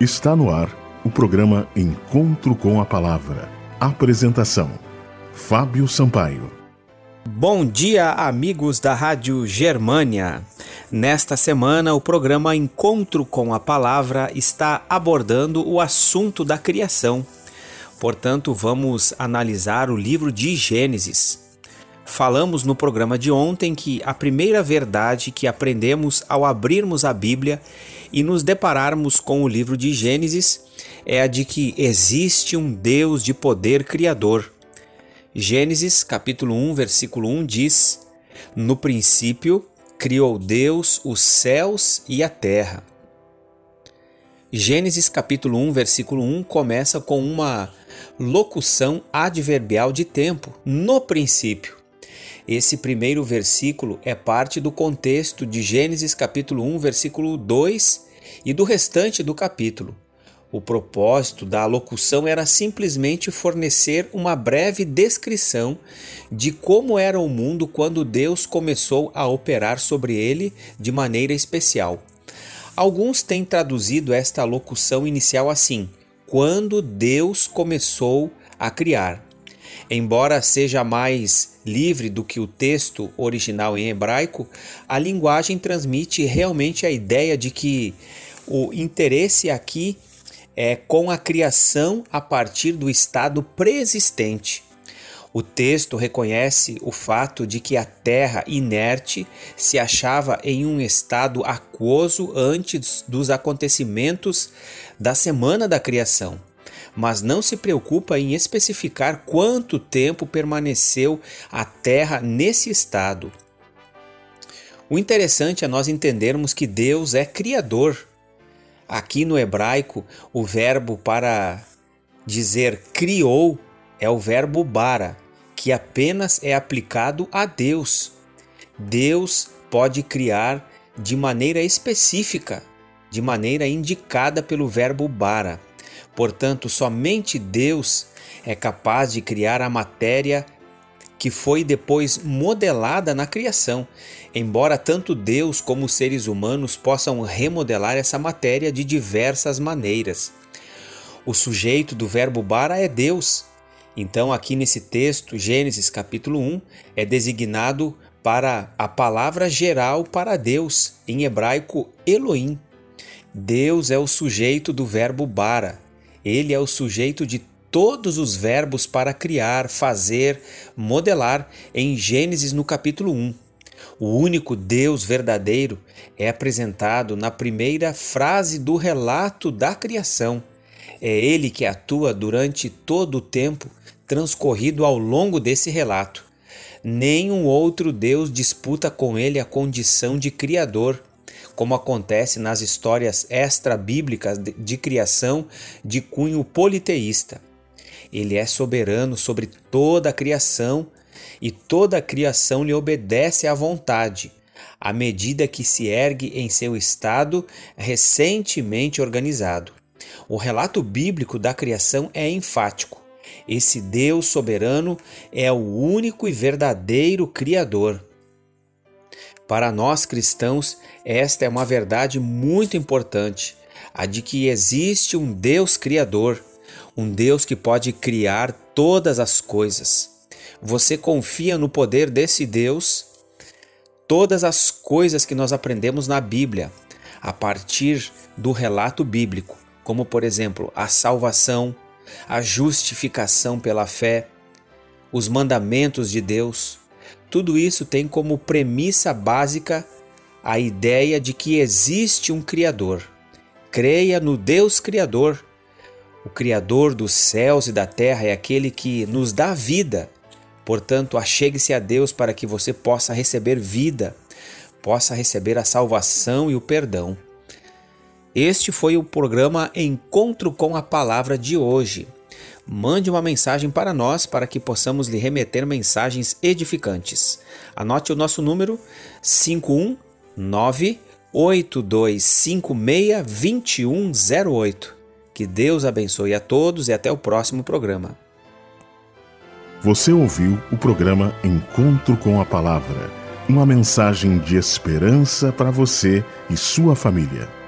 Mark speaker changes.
Speaker 1: Está no ar o programa Encontro com a Palavra. Apresentação: Fábio Sampaio.
Speaker 2: Bom dia, amigos da Rádio Germânia. Nesta semana, o programa Encontro com a Palavra está abordando o assunto da criação. Portanto, vamos analisar o livro de Gênesis. Falamos no programa de ontem que a primeira verdade que aprendemos ao abrirmos a Bíblia e nos depararmos com o livro de Gênesis é a de que existe um Deus de poder criador. Gênesis capítulo 1, versículo 1 diz: No princípio criou Deus os céus e a terra. Gênesis capítulo 1, versículo 1 começa com uma locução adverbial de tempo, no princípio. Esse primeiro versículo é parte do contexto de Gênesis capítulo 1, versículo 2 e do restante do capítulo. O propósito da locução era simplesmente fornecer uma breve descrição de como era o mundo quando Deus começou a operar sobre ele de maneira especial. Alguns têm traduzido esta locução inicial assim: quando Deus começou a criar. Embora seja mais livre do que o texto original em hebraico, a linguagem transmite realmente a ideia de que o interesse aqui é com a criação a partir do estado preexistente. O texto reconhece o fato de que a terra inerte se achava em um estado aquoso antes dos acontecimentos da semana da criação mas não se preocupa em especificar quanto tempo permaneceu a Terra nesse estado. O interessante é nós entendermos que Deus é criador. Aqui no hebraico, o verbo para dizer criou é o verbo bara, que apenas é aplicado a Deus. Deus pode criar de maneira específica, de maneira indicada pelo verbo bara. Portanto, somente Deus é capaz de criar a matéria que foi depois modelada na criação, embora tanto Deus como os seres humanos possam remodelar essa matéria de diversas maneiras. O sujeito do verbo bara é Deus. Então, aqui nesse texto, Gênesis capítulo 1, é designado para a palavra geral para Deus, em hebraico Elohim. Deus é o sujeito do verbo bara. Ele é o sujeito de todos os verbos para criar, fazer, modelar em Gênesis no capítulo 1. O único Deus verdadeiro é apresentado na primeira frase do relato da criação. É ele que atua durante todo o tempo transcorrido ao longo desse relato. Nenhum outro Deus disputa com ele a condição de Criador como acontece nas histórias extra-bíblicas de criação de cunho politeísta. Ele é soberano sobre toda a criação e toda a criação lhe obedece à vontade, à medida que se ergue em seu estado recentemente organizado. O relato bíblico da criação é enfático. Esse Deus soberano é o único e verdadeiro Criador. Para nós cristãos, esta é uma verdade muito importante, a de que existe um Deus Criador, um Deus que pode criar todas as coisas. Você confia no poder desse Deus? Todas as coisas que nós aprendemos na Bíblia, a partir do relato bíblico, como por exemplo a salvação, a justificação pela fé, os mandamentos de Deus, tudo isso tem como premissa básica a ideia de que existe um Criador. Creia no Deus Criador. O Criador dos céus e da terra é aquele que nos dá vida. Portanto, achegue-se a Deus para que você possa receber vida, possa receber a salvação e o perdão. Este foi o programa Encontro com a Palavra de hoje mande uma mensagem para nós para que possamos lhe remeter mensagens edificantes. Anote o nosso número 519 8256 2108. Que Deus abençoe a todos e até o próximo programa.
Speaker 1: Você ouviu o programa Encontro com a Palavra, uma mensagem de esperança para você e sua família.